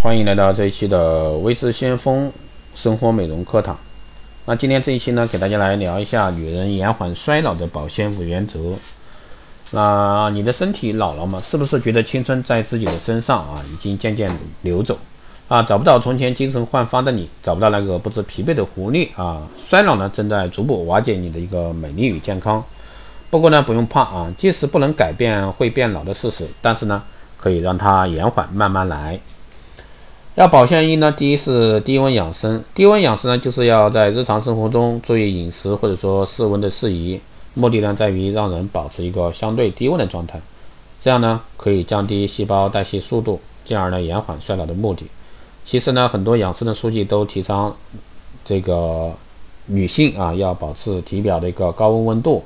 欢迎来到这一期的微知先锋生活美容课堂。那今天这一期呢，给大家来聊一下女人延缓衰老的保鲜五原则。那你的身体老了吗？是不是觉得青春在自己的身上啊，已经渐渐流走啊？找不到从前精神焕发的你，找不到那个不知疲惫的活力啊？衰老呢，正在逐步瓦解你的一个美丽与健康。不过呢，不用怕啊，即使不能改变会变老的事实，但是呢，可以让它延缓，慢慢来。要保鲜衣呢，第一是低温养生。低温养生呢，就是要在日常生活中注意饮食或者说室温的适宜，目的呢在于让人保持一个相对低温的状态，这样呢可以降低细胞代谢速度，进而呢延缓衰老的目的。其实呢，很多养生的书籍都提倡这个女性啊要保持体表的一个高温温度，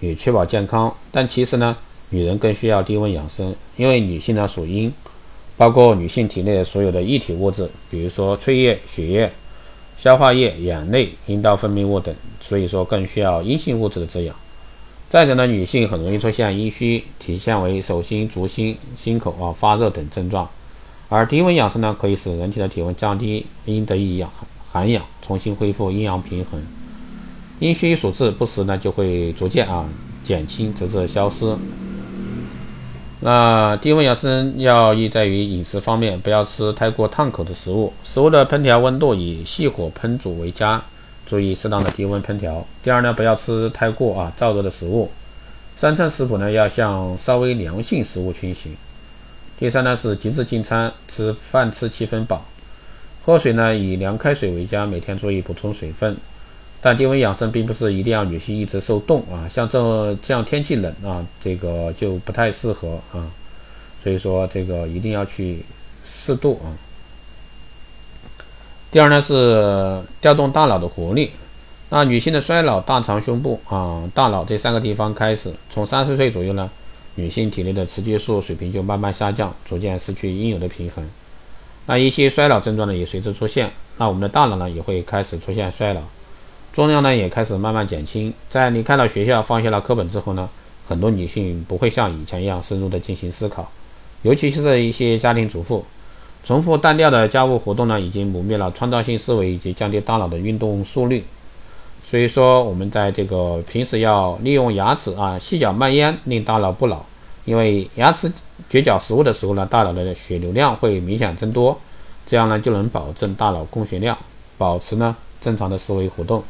以确保健康。但其实呢，女人更需要低温养生，因为女性呢属阴。包括女性体内所有的液体物质，比如说唾液、血液、消化液、眼泪、阴道分泌物等，所以说更需要阴性物质的滋养。再者呢，女性很容易出现阴虚，体现为手心、足心、心口啊发热等症状。而低温养生呢，可以使人体的体温降低，阴得以养涵养，重新恢复阴阳平衡。阴虚所致不时呢，就会逐渐啊减轻，直至消失。那低温养生要义在于饮食方面，不要吃太过烫口的食物。食物的烹调温度以细火烹煮为佳，注意适当的低温烹调。第二呢，不要吃太过啊燥热的食物。三餐食谱呢要向稍微凉性食物倾斜。第三呢是极致进餐，吃饭吃七分饱。喝水呢以凉开水为佳，每天注意补充水分。但低温养生并不是一定要女性一直受冻啊，像这这样天气冷啊，这个就不太适合啊，所以说这个一定要去适度啊。第二呢是调动大脑的活力，那女性的衰老，大肠、胸部啊、大脑这三个地方开始，从三十岁左右呢，女性体内的雌激素水平就慢慢下降，逐渐失去应有的平衡，那一些衰老症状呢也随之出现，那我们的大脑呢也会开始出现衰老。重量呢也开始慢慢减轻。在离开了学校、放下了课本之后呢，很多女性不会像以前一样深入的进行思考，尤其是一些家庭主妇，重复单调的家务活动呢，已经磨灭了创造性思维以及降低大脑的运动速率。所以说，我们在这个平时要利用牙齿啊细嚼慢咽，令大脑不老。因为牙齿咀嚼食物的时候呢，大脑的血流量会明显增多，这样呢就能保证大脑供血量，保持呢正常的思维活动。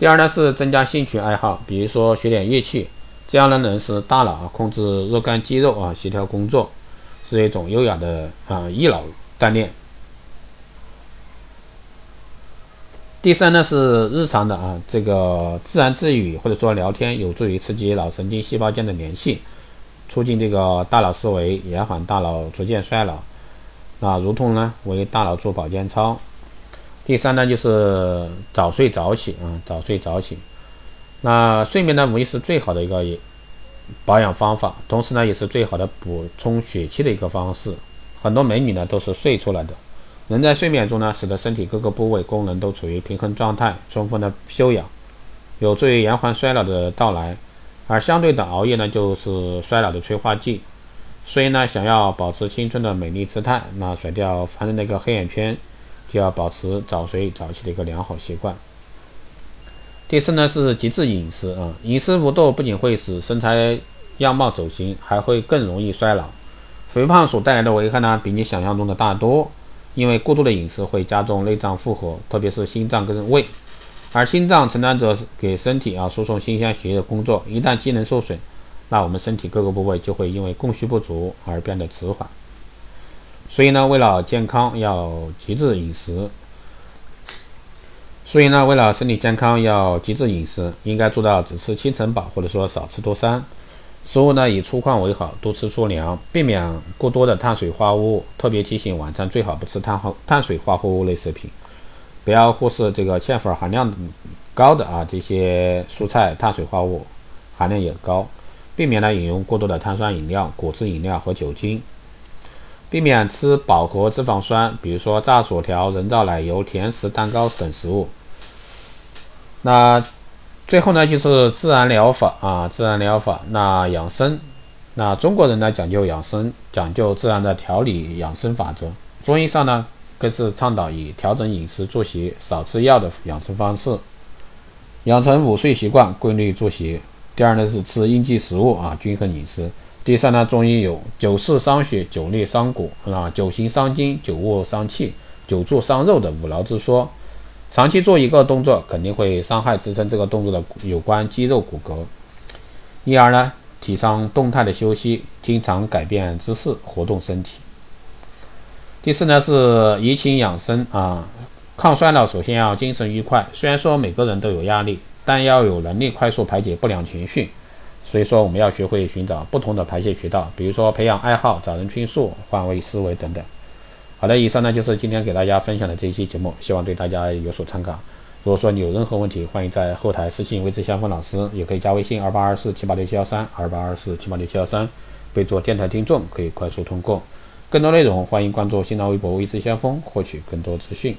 第二呢是增加兴趣爱好，比如说学点乐器，这样呢能使大脑啊控制若干肌肉啊协调工作，是一种优雅的啊益脑锻炼。第三呢是日常的啊这个自然自语或者说聊天，有助于刺激脑神经细胞间的联系，促进这个大脑思维，延缓大脑逐渐衰老。啊，如同呢为大脑做保健操。第三呢，就是早睡早起啊，早睡早起。那睡眠呢，无疑是最好的一个保养方法，同时呢，也是最好的补充血气的一个方式。很多美女呢，都是睡出来的。人在睡眠中呢，使得身体各个部位功能都处于平衡状态，充分的休养，有助于延缓衰老的到来。而相对的，熬夜呢，就是衰老的催化剂。所以呢，想要保持青春的美丽姿态，那甩掉烦人的一个黑眼圈。就要保持早睡早起的一个良好习惯。第四呢是极致饮食啊，饮食不度不仅会使身材样貌走形，还会更容易衰老。肥胖所带来的危害呢，比你想象中的大多。因为过度的饮食会加重内脏负荷，特别是心脏跟胃。而心脏承担着给身体啊输送新鲜血液的工作，一旦机能受损，那我们身体各个部位就会因为供需不足而变得迟缓。所以呢，为了健康要极致饮食。所以呢，为了身体健康要极致饮食，应该做到只吃七成饱，或者说少吃多餐。食物呢以粗犷为好，多吃粗粮，避免过多的碳水化合物。特别提醒，晚餐最好不吃碳化碳水化合物类食品，不要忽视这个淀粉含量高的啊这些蔬菜，碳水化合物含量也高。避免呢饮用过多的碳酸饮料、果汁饮料和酒精。避免吃饱和脂肪酸，比如说炸薯条、人造奶油、甜食、蛋糕等食物。那最后呢，就是自然疗法啊，自然疗法。那养生，那中国人呢讲究养生，讲究自然的调理养生法则。中医上呢，更是倡导以调整饮食作息、少吃药的养生方式，养成午睡习惯、规律作息。第二呢是吃应季食物啊，均衡饮食。第三呢，中医有久视伤血、久立伤骨啊，久行伤筋、久卧伤气、久坐伤肉的五劳之说。长期做一个动作，肯定会伤害支撑这个动作的有关肌肉骨骼。因而呢，提倡动态的休息，经常改变姿势，活动身体。第四呢是怡情养生啊，抗衰老首先要精神愉快。虽然说每个人都有压力，但要有能力快速排解不良情绪。所以说我们要学会寻找不同的排泄渠道，比如说培养爱好、找人倾诉、换位思维等等。好的，以上呢就是今天给大家分享的这一期节目，希望对大家有所参考。如果说你有任何问题，欢迎在后台私信魏志香峰老师，也可以加微信二八二四七八六七幺三二八二四七八六七幺三，备注电台听众，可以快速通过。更多内容，欢迎关注新浪微博“微知先锋”，获取更多资讯。